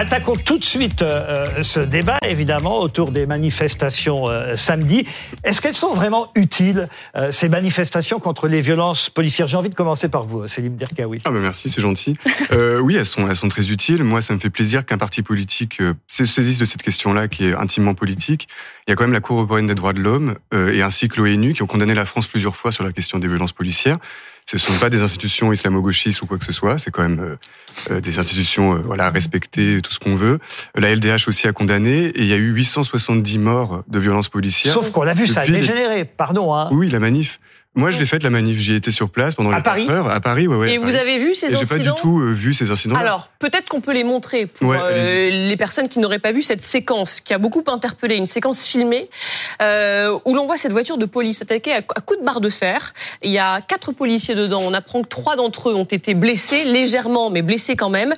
Attaquons tout de suite euh, euh, ce débat, évidemment, autour des manifestations euh, samedi. Est-ce qu'elles sont vraiment utiles, ces manifestations contre les violences policières? J'ai envie de commencer par vous, Céline Derkaoui. Ah bah merci, c'est gentil. Oui, elles sont, elles sont très utiles. Moi, ça me fait plaisir qu'un parti politique se saisisse de cette question-là, qui est intimement politique. Il y a quand même la Cour européenne des droits de l'homme et ainsi que l'ONU qui ont condamné la France plusieurs fois sur la question des violences policières. Ce ne sont pas des institutions islamo-gauchistes ou quoi que ce soit. C'est quand même euh, euh, des institutions, euh, voilà, respectées, tout ce qu'on veut. La LDH aussi a condamné et il y a eu 870 morts de violences policières. Sauf qu'on l'a vu, ça a dégénéré, pardon. Hein. Oui, la manif. Moi, je l'ai faite la manif. J'y étais sur place pendant À les Paris 4 heures. À Paris, ouais, ouais. Et vous Paris. avez vu ces Et j'ai pas incidents du tout euh, vu ces incidents. Alors, peut-être qu'on peut les montrer pour Ouais, euh, les personnes qui n'auraient pas vu cette séquence qui a beaucoup interpellé, une séquence filmée euh, où l'on voit cette voiture de police attaquée à, coups de barre de fer. Il y a quatre policiers dedans. On apprend que trois d'entre eux ont été blessés, légèrement, mais blessés quand même.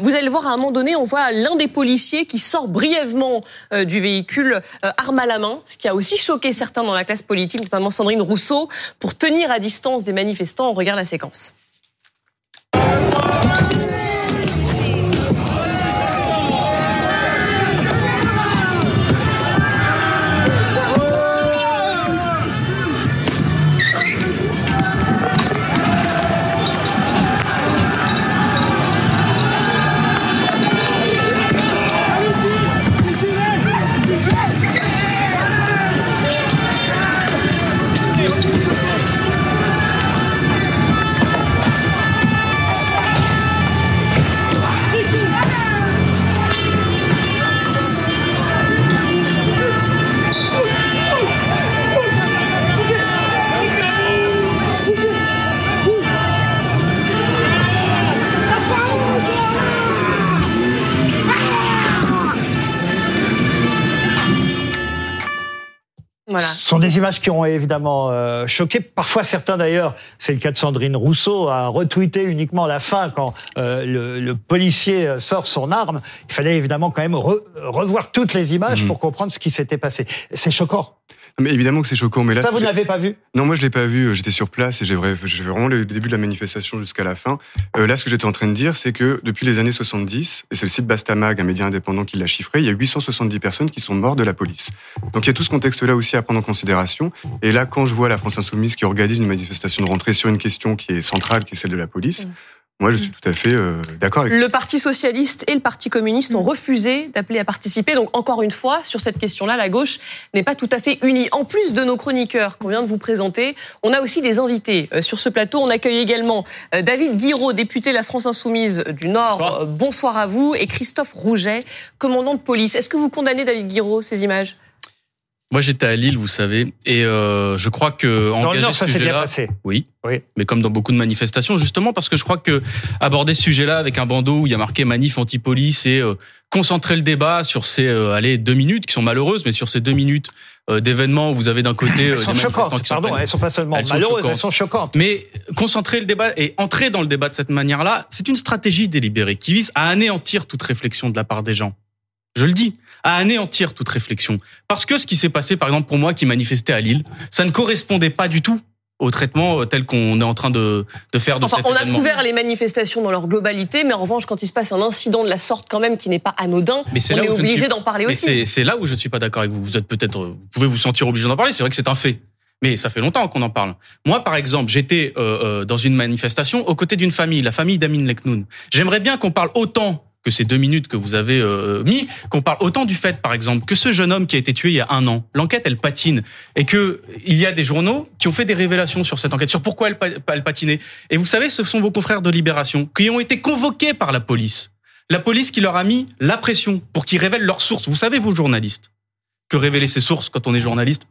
Vous allez le voir à un moment donné, on voit l'un des policiers qui sort brièvement du véhicule, arme à la main, ce qui a aussi choqué certains dans la classe politique, notamment Sandrine Rousseau, pour tenir à distance des manifestants. On regarde la séquence. Sont des images qui ont évidemment euh, choqué. Parfois, certains d'ailleurs, c'est le cas de Sandrine Rousseau, a retweeté uniquement la fin quand euh, le, le policier euh, sort son arme. Il fallait évidemment quand même re- revoir toutes les images Mhm. pour comprendre ce qui s'était passé. C'est choquant. Mais évidemment que c'est choquant. Mais là, Ça, vous ne l'avez pas vu? Non, moi je l'ai pas vu. J'étais sur place et j'ai vraiment le début de la manifestation jusqu'à la fin. Euh, là, ce que j'étais en train de dire, c'est que depuis les années 70, et c'est le site Bastamag, un média indépendant qui l'a chiffré, il y a 870 personnes qui sont mortes de la police. Donc il y a tout ce contexte-là aussi à prendre en considération. Et là, quand je vois la France Insoumise qui organise une manifestation de rentrée sur une question qui est centrale, qui est celle de la police, Mm. Moi je suis tout à fait euh, d'accord avec. Le Parti socialiste et le Parti communiste ont refusé d'appeler à participer. Donc encore une fois, sur cette question-là, la gauche n'est pas tout à fait unie. En plus de nos chroniqueurs qu'on vient de vous présenter, on a aussi des invités. Euh, Sur ce plateau, on accueille également euh, David Guiraud, député de la France Insoumise du Nord. Bonsoir. Bonsoir à vous. Et Christophe Rouget, commandant de police. Est-ce que vous condamnez, David Guiraud, ces images? Moi, j'étais à Lille, vous savez, et euh, je crois que Dans le Nord, ce ça s'est bien passé. oui, Oui. mais comme dans beaucoup de manifestations, justement, parce que je crois que aborder ce sujet-là avec un bandeau où il y a marqué manif anti-police et euh, concentrer le débat sur ces euh, allez deux minutes qui sont malheureuses, mais sur ces deux minutes euh, d'événements où vous avez d'un côté euh, Elles sont des manifestants choquantes. qui sont Pardon, pleins- elles sont pas seulement Elles sont malheureuses, elles sont choquantes. Mais concentrer le débat et entrer dans le débat de cette manière-là, c'est une stratégie délibérée qui vise à anéantir toute réflexion de la part des gens. Je le dis, à anéantir toute réflexion. Parce que ce qui s'est passé, par exemple, pour moi qui manifestais à Lille, ça ne correspondait pas du tout au traitement euh, tel qu'on est en train de, de faire de Enfin, cet on a couvert les manifestations dans leur globalité, mais en revanche, quand il se passe un incident de la sorte, quand même, qui n'est pas anodin, Mais on est ne obligé suis- d'en parler Mais aussi. c'est c'est là où je suis pas d'accord avec vous. Vous êtes peut-être, vous pouvez vous sentir obligé d'en parler. C'est vrai que c'est un fait. Mais ça fait longtemps qu'on en parle. Moi, par exemple, j'étais euh, euh, dans une manifestation aux côtés d'une famille, la famille d'Amin Leknoun. J'aimerais bien qu'on parle autant que ces deux minutes que vous avez euh, mis, qu'on parle autant du fait, par exemple, que ce jeune homme qui a été tué il y a un an, l'enquête, elle patine, et que il y a des journaux qui ont fait des révélations sur cette enquête, sur pourquoi elle, elle patinait. Et vous savez, ce sont vos confrères de Libération qui ont été convoqués par la police. La police qui leur a mis la pression pour qu'ils révèlent leurs sources. Vous savez, vous, journalistes, que révéler ses sources quand on est journaliste,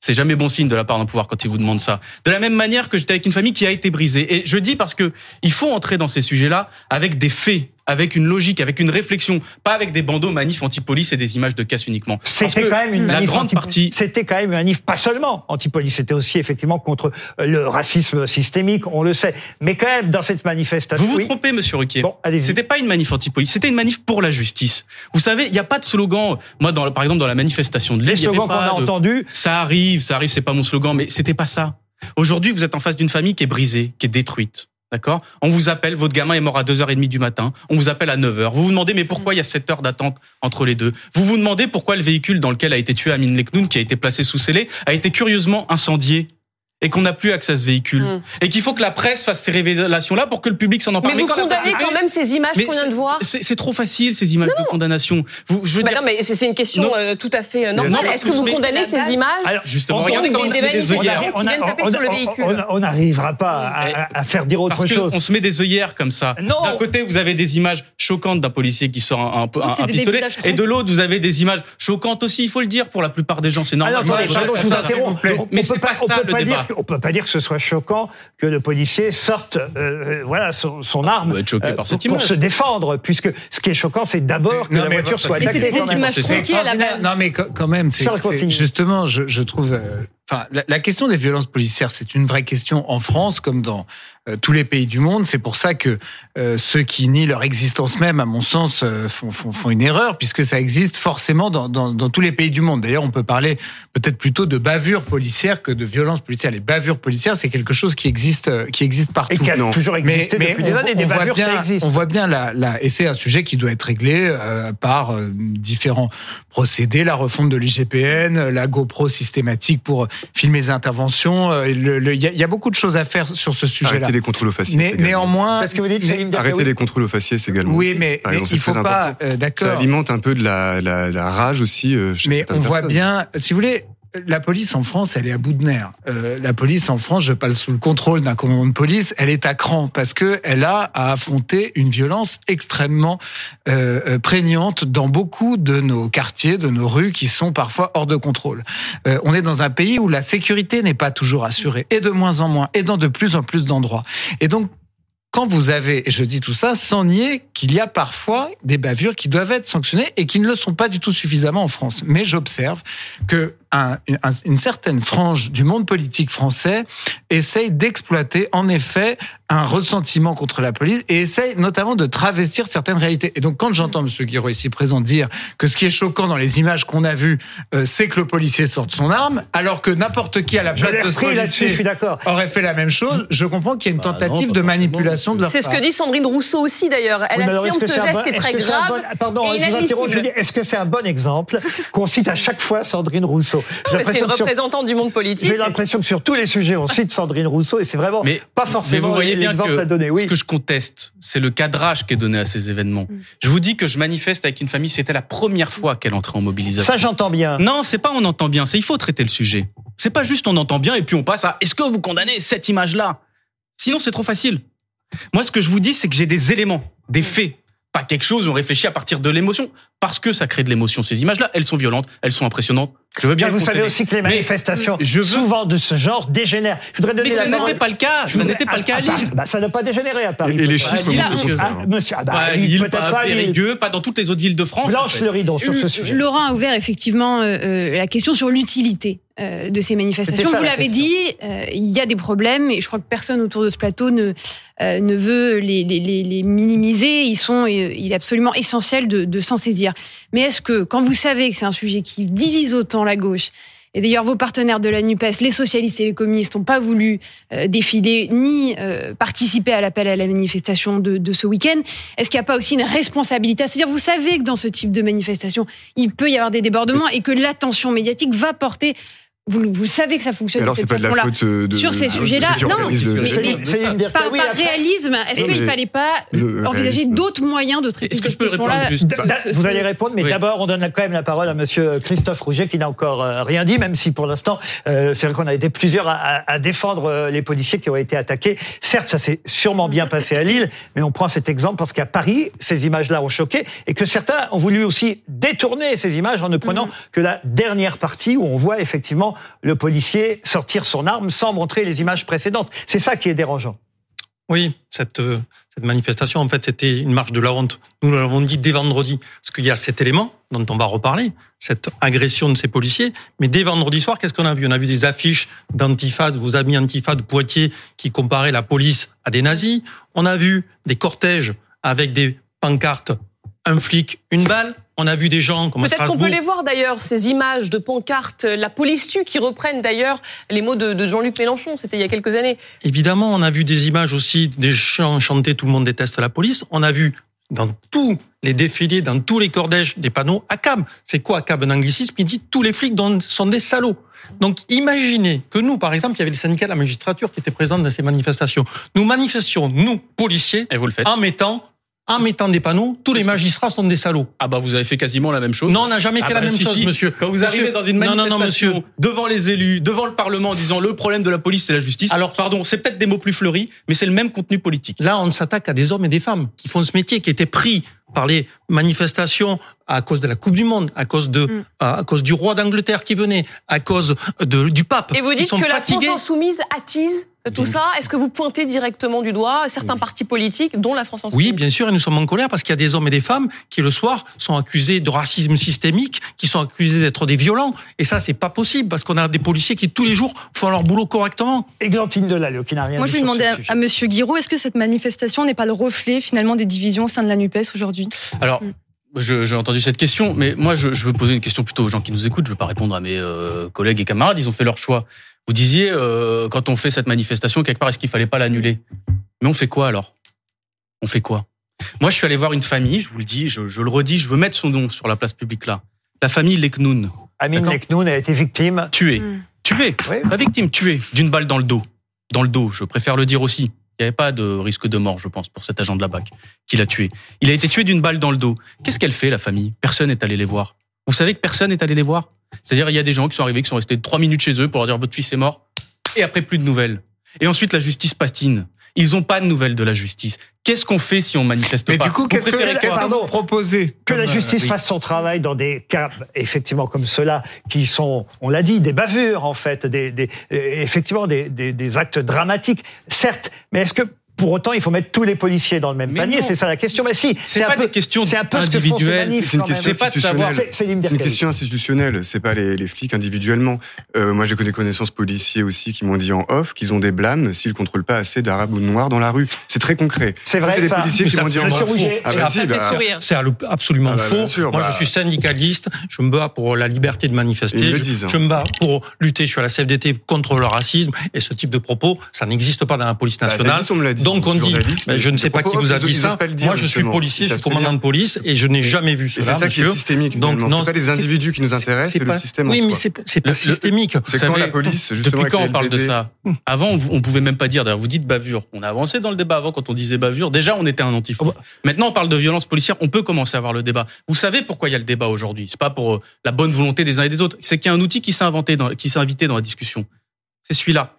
c'est jamais bon signe de la part d'un pouvoir quand il vous demande ça. De la même manière que j'étais avec une famille qui a été brisée. Et je dis parce que il faut entrer dans ces sujets-là avec des faits, avec une logique, avec une réflexion, pas avec des bandeaux manifs anti-police et des images de casse uniquement. C'était quand même une la manif grande partie. C'était quand même une manif pas seulement anti-police, c'était aussi effectivement contre le racisme systémique, on le sait. Mais quand même dans cette manifestation, Vous vous oui. trompez, Monsieur Ruquier. Bon. C'était pas une manif anti-police, c'était une manif pour la justice. Vous savez, il n'y a pas de slogan. Moi, dans, par exemple, dans la manifestation de Lille, Les slogans qu'on a de- entendus, Ça arrive, ça arrive, c'est pas mon slogan, mais c'était pas ça. Aujourd'hui, vous êtes en face d'une famille qui est brisée, qui est détruite. D'accord? On vous appelle, votre gamin est mort à 2h30 du matin, on vous appelle à 9h. Vous vous demandez mais pourquoi il y a 7 heures d'attente entre les deux? Vous vous demandez pourquoi le véhicule dans lequel a été tué Amin Leknoun, qui a été placé sous scellé, a été curieusement incendié et qu'on n'a plus accès à ce véhicule. Mm. Et qu'il faut que la presse fasse ces révélations-là pour que le public s'en empare. Mais vous quand condamnez quand même ces images Mais qu'on vient de voir. c'est- trop facile ces images de condamnation. Vous, je veux Bah dire, non, mais c'est une question Non. euh, tout à fait euh, normale. Est-ce que vous mais- condamnez ces images Alors, justement, on- regardez on- comment on on- on n'arrivera pas à, à- faire dire autre Parce chose. qu'on se met des œillères comme ça. Non. D'un côté, vous avez des images choquantes d'un policier qui sort un, des pistolet, et de l'autre, vous avez des images choquantes aussi. Il faut le dire pour la plupart des gens, c'est normal. Alors, je vous interromps. On Mais c'est pas on ça peut le débat. On peut pas dire que ce soit choquant que le policier sorte, euh, euh, voilà, son, son arme On va être choqué par cette pour, image. se défendre, puisque ce qui est choquant, c'est d'abord que Non, la mais voiture soit attaquée. Non, mais quand même, c'est justement, je, je trouve. euh, Enfin, la, la question des violences policières, c'est une vraie question en France comme dans euh, tous les pays du monde. C'est pour ça que euh, ceux qui nient leur existence même, à mon sens, euh, font, font, font une erreur, puisque ça existe forcément dans, dans, dans tous les pays du monde. D'ailleurs, on peut parler peut-être plutôt de bavures policières que de violences policières. Les bavures policières, c'est quelque chose qui existe, euh, qui existe partout. Et qui a Non. toujours existé depuis des on, années. Des on voit bavures, bien, ça existe. on voit bien la, la et c'est un sujet qui doit être réglé euh, par euh, différents procédés, la refonte de l'IGPN, la GoPro systématique pour filmer les interventions. euh, le- le- Il y, a- il y a beaucoup de choses à faire sur ce sujet-là. Les contrôles aux faciès. Né- également. néanmoins, Parce que vous dites, né- Diacaoui, les contrôles aux faciès également. oui, aussi. mais, exemple, il faut pas. euh, Ça D'accord. alimente un peu de la, la, la rage aussi. euh, chez Mais on voit bien, si vous voulez, la police en France, elle est à bout de nerfs. Euh, la police en France, je parle sous le contrôle d'un commandant de police, elle est à cran parce que elle a à affronter une violence extrêmement euh, euh, prégnante dans beaucoup de nos quartiers, de nos rues qui sont parfois hors de contrôle. Euh, on est dans un pays où la sécurité n'est pas toujours assurée et de moins en moins et dans de plus en plus d'endroits. Et donc quand vous avez, et je dis tout ça sans nier qu'il y a parfois des bavures qui doivent être sanctionnées et qui ne le sont pas du tout suffisamment en France. Mais j'observe que un- un- une certaine frange du monde politique français essaye d'exploiter en effet un ressentiment contre la police et essaye notamment de travestir certaines réalités. Et donc quand j'entends Monsieur Guiraud ici présent dire que ce qui est choquant dans les images qu'on a vues, euh, c'est que le policier sorte son arme, alors que n'importe qui à la place de ce je policier suis aurait fait la même chose, je comprends qu'il y a une Bah non, tentative de manipulation de leur C'est ce que dit Sandrine Rousseau aussi d'ailleurs. Elle affirme que ce geste bon- est très grave. bon- Pardon, et je vous interromps, inadmissible. Julie. Est-ce que c'est un bon exemple? Qu'on cite à chaque fois Sandrine Rousseau Mais C'est une représentante du monde politique. J'ai l'impression que sur tous les sujets, on cite Sandrine Rousseau et c'est vraiment Mais- pas Mais forcément vous voyez bien l'exemple que à donner. ce Oui. que je conteste, c'est le cadrage qui est donné à ces événements. Je vous dis que je manifeste avec une famille, c'était la première fois qu'elle entrait en mobilisation. Ça, j'entends bien. Non, c'est pas on entend bien, c'est il faut traiter le sujet. C'est pas juste on entend bien et puis on passe à est-ce que vous condamnez cette image-là? Sinon c'est trop facile. Moi ce que je vous dis c'est que j'ai des éléments, des faits, pas quelque chose où on réfléchit à partir de l'émotion parce que ça crée de l'émotion ces images-là, elles sont violentes, elles sont impressionnantes. Je veux bien vous savez aussi que les manifestations, je veux- souvent de ce genre, dégénèrent. Je voudrais donner Mais ça n'était pas le cas, Je ça voudrais- n'était pas le cas à Ah, bah, Lille. bah, ça n'a pas dégénéré à Paris. Et, et les chiffres le monsieur. contraire. Ah, monsieur, ah bah, Pas Lille, peut-être pas pas. Périgueux, pas dans toutes les autres villes de France. Blanche en fait. le rideau sur ce Euh, sujet. Laurent a ouvert effectivement euh, euh, la question sur l'utilité euh, de ces manifestations. Ça, Vous la l'avez question. dit, euh, il y a des problèmes et je crois que personne autour de ce plateau ne, euh, ne veut les, les, les, les minimiser. Ils sont, il est absolument essentiel de, de s'en saisir. Mais est-ce que, quand vous savez que c'est un sujet qui divise autant la gauche, et d'ailleurs, vos partenaires de la NUPES, les socialistes et les communistes, n'ont pas voulu euh, défiler ni euh, participer à l'appel à la manifestation de, ce week-end. Est-ce qu'il n'y a pas aussi une responsabilité C'est-à-dire, vous savez que dans ce type de manifestation, il peut y avoir des débordements et que l'attention médiatique va porter. Vous, vous savez que ça fonctionne Alors de c'est cette pas de la façon-là. faute euh, de Sur ces sujets-là, non, mais- Par, réalisme, est-ce qu'il ne fallait pas Le envisager d'autres moyens de traiter Est-ce que cette je peux répondre question-là juste Da- da- Ce- ce- vous allez répondre, mais Oui. d'abord, on donne quand même la parole à Monsieur Christophe Rouget, qui n'a encore euh, rien dit, même si pour l'instant, euh, c'est vrai qu'on a été plusieurs à, à- à défendre euh, les policiers qui ont été attaqués. Certes, ça s'est sûrement bien passé à Lille, mais on prend cet exemple parce qu'à Paris, ces images-là ont choqué et que certains ont voulu aussi détourner ces images en ne prenant que la dernière partie où on voit effectivement le policier sortir son arme sans montrer les images précédentes. C'est ça qui est dérangeant. Oui, cette, euh, manifestation, en fait, c'était une marche de la honte. Nous l'avons dit dès vendredi, parce qu'il y a cet élément dont on va reparler, cette agression de ces policiers. Mais dès vendredi soir, qu'est-ce qu'on a vu? On a vu des affiches d'antifad, vos amis antifad Poitiers, qui comparaient la police à des nazis. On a vu des cortèges avec des pancartes un flic, une balle. On a vu des gens comme à Peut-être qu'on peut les voir d'ailleurs, ces images de pancartes, la police tue, qui reprennent d'ailleurs les mots de, de Jean-Luc Mélenchon, c'était il y a quelques années. Évidemment, on a vu des images aussi des chants chantés Tout le monde déteste la police. On a vu dans tous les défilés, dans tous les cordèges, des panneaux ACAB. C'est quoi ACAB Un anglicisme? Qui dit tous les flics sont des salauds. Donc imaginez que nous, par exemple, il y avait le syndicat de la magistrature qui était présent dans ces manifestations. Nous manifestions, nous, policiers, Et vous le faites. en mettant, en mettant des panneaux, tous les magistrats sont des salauds. Ah bah vous avez fait quasiment la même chose. Non, on n'a jamais Ah fait bah la même si, chose, si. monsieur. Quand vous Monsieur- arrivez dans une Non, non, manifestation non, monsieur. devant les élus, devant le Parlement, en disant le problème de la police c'est la justice. Alors- pardon, c'est peut-être des mots plus fleuris, mais c'est le même contenu politique. Là, on s'attaque à des hommes et des femmes qui font ce métier, qui étaient pris par les manifestations à cause de la Coupe du Monde, à cause de, Mm. à cause du roi d'Angleterre qui venait, à cause de, du pape. Et vous qui dites sont que la. France insoumise attise tout ça. Est-ce que vous pointez directement du doigt certains partis politiques, dont la France insoumise Oui, bien sûr, et nous sommes en colère parce qu'il y a des hommes et des femmes qui, le soir, sont accusés de racisme systémique, qui sont accusés d'être des violents. Et ça, c'est pas possible parce qu'on a des policiers qui, tous les jours, font leur boulot correctement. Églantine Delalleux, qui n'a rien Moi, dit je ce demandais à, à Monsieur Guiraud, est-ce que cette manifestation n'est pas le reflet finalement des divisions au sein de la NUPES aujourd'hui? Alors, Mm. je- j'ai entendu cette question, mais moi, je, je veux poser une question plutôt aux gens qui nous écoutent. Je veux pas répondre à mes euh, collègues et camarades. Ils ont fait leur choix. Vous disiez, euh, quand on fait cette manifestation, quelque part, est-ce qu'il fallait pas l'annuler? Mais on fait quoi alors? On fait quoi? Moi, je suis allé voir une famille. Je vous le dis, je, je le redis, je veux mettre son nom sur la place publique là. La famille Leknoun, Amine. Leknoun a été victime. tuée, Mm. tuée, Oui. la victime tuée d'une balle dans le dos, dans le dos. Je préfère le dire aussi. Il n'y avait pas de risque de mort, je pense, pour cet agent de la BAC qui l'a tué. Il a été tué d'une balle dans le dos. Qu'est-ce qu'elle fait, la famille? Personne n'est allé les voir. Vous savez que personne n'est allé les voir? C'est-à-dire, il y a des gens qui sont arrivés, qui sont restés trois minutes chez eux pour leur dire votre fils est mort, et après plus de nouvelles. Et ensuite, la justice patine. Ils n'ont pas de nouvelles de la justice. Qu'est-ce qu'on fait si on manifeste Mais pas du coup, qu'est-ce que, quoi que vous proposez Que la euh, justice oui. fasse son travail dans des cas, effectivement, comme ceux-là, qui sont, on l'a dit, des bavures, en fait, des, des, euh, effectivement, des, des, des actes dramatiques, certes, mais est-ce que, pour autant, il faut mettre tous les policiers dans le même Mais panier. C'est ça la question. Mais si, C'est un pas peu, des questions c'est un peu ce que font ces individuelles, c'est une quand même. question C'est pas de savoir- institutionnelle. C'est- une question institutionnelle, c'est pas les, les flics individuellement. Euh, moi, j'ai connu des connaissances policiers aussi qui m'ont dit en off qu'ils ont des blâmes s'ils contrôlent pas assez d'arabes ou de noirs dans la rue. C'est très concret. C'est vrai, C'est les policiers Mais qui m'ont dit en off. Ah bah si, bah. C'est absolument Ah bah, faux. sûr, Moi, je suis syndicaliste. Je me bats pour la liberté de manifester. Ils me le Je- disent, hein. Je, me bats pour lutter. Je suis à la CFDT contre le racisme. Et ce type de propos, ça n'existe pas dans la police nationale. Donc on dit, mais je ne sais pas qui vous a dit ça. Moi, je suis policier, je suis commandant de police et je n'ai jamais vu cela, c'est ça qui est systémique. Donc, non, pas les individus qui nous intéressent, c'est le système Oui, mais c'est pas systémique. C'est quand la police, justement, Depuis quand on parle de ça Avant, on, pouvait même pas dire. D'ailleurs, vous dites bavure. On a avancé dans le débat avant quand on disait bavure. Déjà, on était un antif. Oh bah. Maintenant, on parle de violence policière. On peut commencer à avoir le débat. Vous savez pourquoi il y a le débat aujourd'hui? C'est pas pour euh, la bonne volonté des uns et des autres. C'est qu'il y a un outil qui s'est inventé, dans, qui s'est invité dans la discussion. C'est celui-là.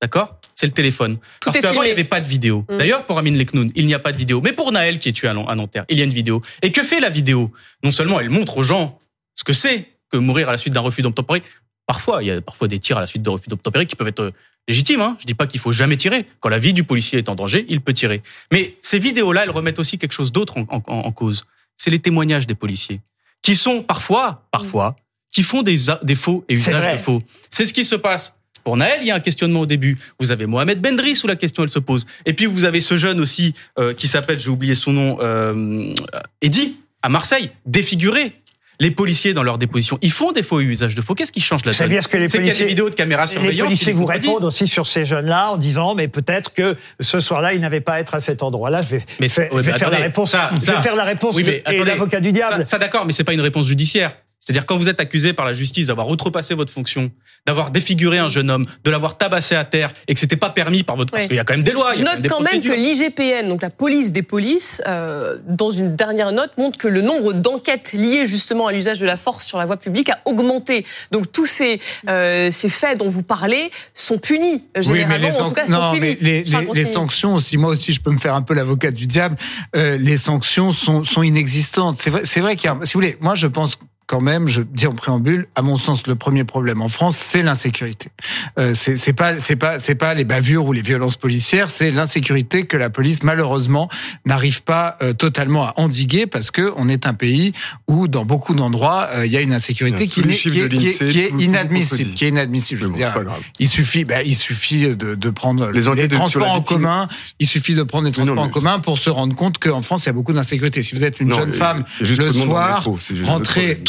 D'accord? C'est le téléphone. Tout Parce qu'avant, il n'y avait pas de vidéo. Mm. D'ailleurs, pour Amine Leknoun, il n'y a pas de vidéo. Mais pour Naël, qui est tué à Nan- à Nanterre, il y a une vidéo. Et que fait la vidéo? Non seulement elle montre aux gens ce que c'est que mourir à la suite d'un refus d'obtempérer. Parfois, il y a parfois des tirs à la suite de refus d'obtempérer qui peuvent être euh, légitimes. Hein. Je dis pas qu'il faut jamais tirer. Quand la vie du policier est en danger, il peut tirer. Mais ces vidéos-là, elles remettent aussi quelque chose d'autre en, en- en cause. C'est les témoignages des policiers, qui sont parfois, parfois, qui font des, faux et C'est usage vrai. de faux. C'est ce qui se passe. Pour Naël, il y a un questionnement au début. Vous avez Mohamed Bendris où la question elle se pose. Et puis vous avez ce jeune aussi euh, qui s'appelle, j'ai oublié son nom, euh, Eddy à Marseille, défiguré. Les policiers dans leur déposition, ils font des faux et usage de faux. Qu'est-ce qui change la donne les C'est qu'il y a des vidéos de caméras les surveillance. qui policiers les vous répondent aussi sur ces jeunes-là en disant, mais peut-être que ce soir-là, ils n'avaient pas à être à cet endroit-là. Je vais, Mais je vais- ouais, je vais mais faire la réponse. ça- je ça- vais faire la réponse Oui, mais de- et l'avocat du diable. Ça, ça, d'accord, mais c'est pas une réponse judiciaire. C'est-à-dire quand vous êtes accusé par la justice d'avoir outrepassé votre fonction, d'avoir défiguré un jeune homme, de l'avoir tabassé à terre et que c'était pas permis par votre Ouais. parce qu'il y a quand même des lois. il Je y a note quand même que l'IGPN, donc la police des polices, euh, dans une dernière note, montre que le nombre d'enquêtes liées justement à l'usage de la force sur la voie publique a augmenté. Donc tous ces, euh, ces faits dont vous parlez sont punis euh, généralement, ou en tout cas sont non, mais les, les- les sanctions aussi, moi aussi, je peux me faire un peu l'avocat du diable. euh, les sanctions sont, sont inexistantes. C'est vrai, c'est vrai qu'il y a, si vous voulez, moi je pense quand même, je dis en préambule, à mon sens, le premier problème en France, c'est l'insécurité. Euh, c'est pas c'est pas c'est pas les bavures ou les violences policières, c'est l'insécurité que la police malheureusement n'arrive pas euh, totalement à endiguer parce que on est un pays où dans beaucoup d'endroits euh, il y a une insécurité qui, est, qui qui inadmissible, qui est inadmissible. Bon, dire, il suffit, ben, il suffit de, de prendre Les les, transports en victime. commun. Il suffit de prendre les non, transports en commun pour se rendre compte qu'en France il y a beaucoup d'insécurité. Si vous êtes une Non, jeune femme le soir, c'est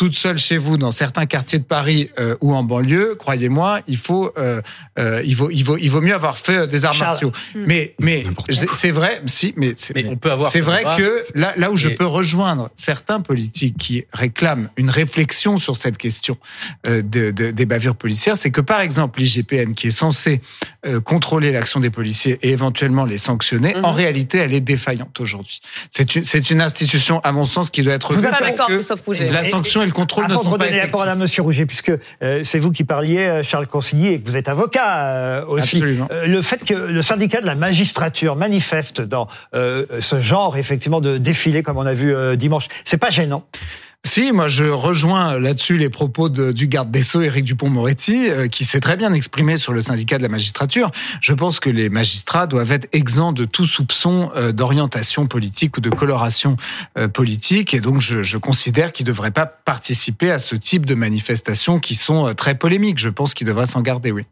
toute seule chez vous dans certains quartiers de Paris euh, ou en banlieue, croyez-moi, il faut, euh, euh, il vaut, il vaut, il vaut mieux avoir fait euh, des arts Charles. martiaux. Mais, mais N'importe c'est vrai, si, mais c'est Mais on peut avoir. c'est ce vrai que là, là où je Et- peux rejoindre certains politiques qui réclament une réflexion sur cette question euh, de, de- des bavures policières, c'est que par exemple l'IGPN, qui est censé euh, contrôler l'action des policiers et éventuellement les sanctionner, Mhm. en réalité, elle est défaillante aujourd'hui. C'est une, c'est une institution, à mon sens, qui doit être Vous êtes d'accord, Christophe Rouget. la sanction et le contrôle ne Avant de sont pas redonner la parole à Monsieur Rouget, puisque euh, c'est vous qui parliez, euh, Charles Consigny, et que vous êtes avocat euh, aussi. Absolument. Euh, le fait que le syndicat de la magistrature manifeste dans euh, ce genre, effectivement, de défilé, comme on a vu euh, dimanche, c'est pas gênant. Si, moi je rejoins là-dessus les propos du garde des Sceaux, Éric Dupont-Moretti, euh, qui s'est très bien exprimé sur le syndicat de la magistrature. Je pense que les magistrats doivent être exempts de tout soupçon euh, d'orientation politique ou de coloration euh, politique, et donc je, je considère qu'ils ne devraient pas participer à ce type de manifestations qui sont très polémiques. Je pense qu'ils devraient s'en garder, oui.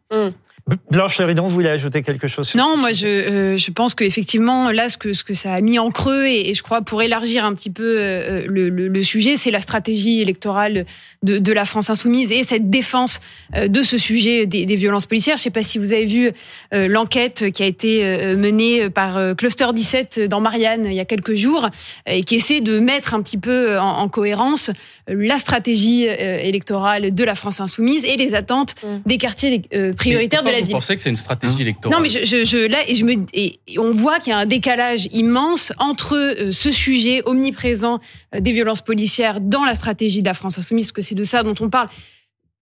Blanche Léridon, vous voulez ajouter quelque chose sur Non, ce moi je, euh, je pense qu'effectivement là ce que ce que ça a mis en creux et, et je crois pour élargir un petit peu euh, le, le, le sujet, c'est la stratégie électorale de, de la France insoumise et cette défense euh, de ce sujet des, des violences policières. Je sais pas si vous avez vu euh, l'enquête qui a été euh, menée par euh, Cluster 17 dans Marianne il y a quelques jours euh, et qui essaie de mettre un petit peu en, en cohérence euh, la stratégie euh, électorale de la France insoumise et les attentes Mm. des quartiers euh, prioritaires de Vous pensez que c'est une stratégie électorale? Non, mais je, je, je- là, et je me, et et on voit qu'il y a un décalage immense entre euh, ce sujet omniprésent euh, des violences policières dans la stratégie de la France insoumise, parce que c'est de ça dont on parle.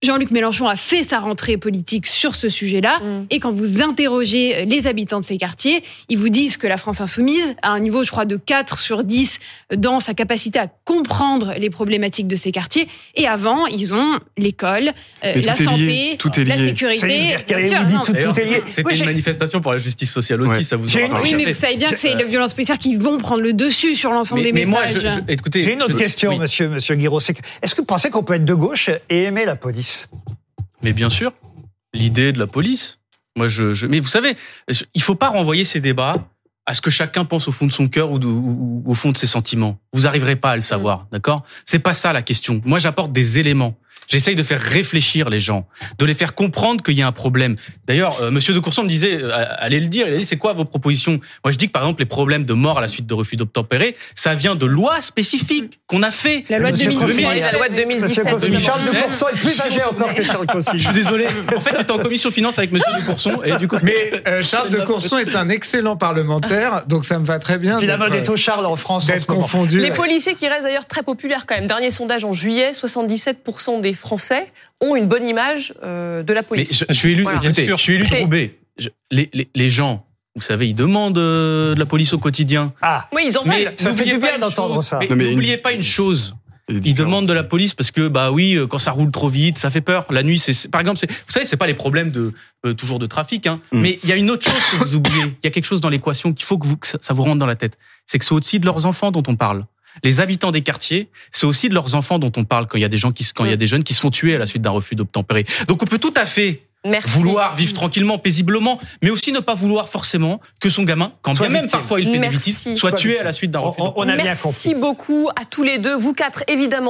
Jean-Luc Mélenchon a fait sa rentrée politique sur ce sujet-là. Mm. Et quand vous interrogez euh, les habitants de ces quartiers, ils vous disent que la France insoumise a un niveau, je crois, de 4 sur 10 dans sa capacité à comprendre les problématiques de ces quartiers. Et avant, ils ont l'école, euh, la tout est santé, lié, tout est la lié. sécurité. Est lié. C'était une manifestation pour la justice sociale aussi, Ouais. ça vous aura Oui, mais vous savez bien que c'est les violences policières qui vont prendre le dessus sur l'ensemble des mais moi, messages. je, je- écoutez, J'ai une autre je- question, oui. monsieur, monsieur Guiraud. Est-ce que vous pensez qu'on peut être de gauche et aimer la police? Mais bien sûr, l'idée de la police. Moi, je, mais vous savez, je- il faut pas renvoyer ces débats à ce que chacun pense au fond de son cœur ou, au fond de ses sentiments. Vous arriverez pas à le savoir, d'accord? C'est pas ça la question. Moi, j'apporte des éléments. J'essaye de faire réfléchir les gens, de les faire comprendre qu'il y a un problème. D'ailleurs, euh, Monsieur de Courson me disait, euh, allez le dire, il a dit, c'est quoi vos propositions? Moi, je dis que par exemple, les problèmes de mort à la suite de refus d'obtempérer, ça vient de lois spécifiques qu'on a fait. La loi de Monsieur 2017. Consigny. la loi de Monsieur 2017. Consigny, notamment. Charles de Courson est plus âgé encore que Charles Consigny. Je suis désolé. En fait, j'étais en commission finance avec Monsieur de Courson et du coup. Mais euh, Charles de Courson est un excellent parlementaire, donc ça me va très bien la d'être- mode est au Charles en France en confondu. Les policiers qui restent d'ailleurs très populaires quand même. Dernier sondage en juillet, 77% des Français ont une bonne image euh, de la Mais police. je, je suis élu, Voilà. écoutez, je suis élu Roubaix. Je- les, les, les gens, vous savez, ils demandent euh, de la police au quotidien. Ah, Oui, ils en veulent. Ça fait n'oubliez du bien pas une d'entendre chose. ça. Mais Non, mais n'oubliez une- pas une chose. Ils demandent de la police parce que bah oui, euh, quand ça roule trop vite, ça fait peur. La nuit, c'est par exemple, c'est- vous savez, c'est pas les problèmes de euh, toujours de trafic, hein. Mm. Mais il y a une autre chose que vous oubliez. Il y a quelque chose dans l'équation qu'il faut que, vous, que ça, ça vous rentre dans la tête. C'est que c'est aussi de leurs enfants dont on parle. Les habitants des quartiers, c'est aussi de leurs enfants dont on parle quand il y a des gens qui, quand il y a des jeunes qui se font tuer à la suite d'un refus d'obtempérer. Donc on peut tout à fait Merci. vouloir vivre tranquillement, paisiblement, mais aussi ne pas vouloir forcément que son gamin, quand Soit bien même parfois il fait Merci. des bêtises, soit Soit tué victime. à la suite d'un refus on- on a bien Merci compris. beaucoup à tous les deux, vous quatre évidemment.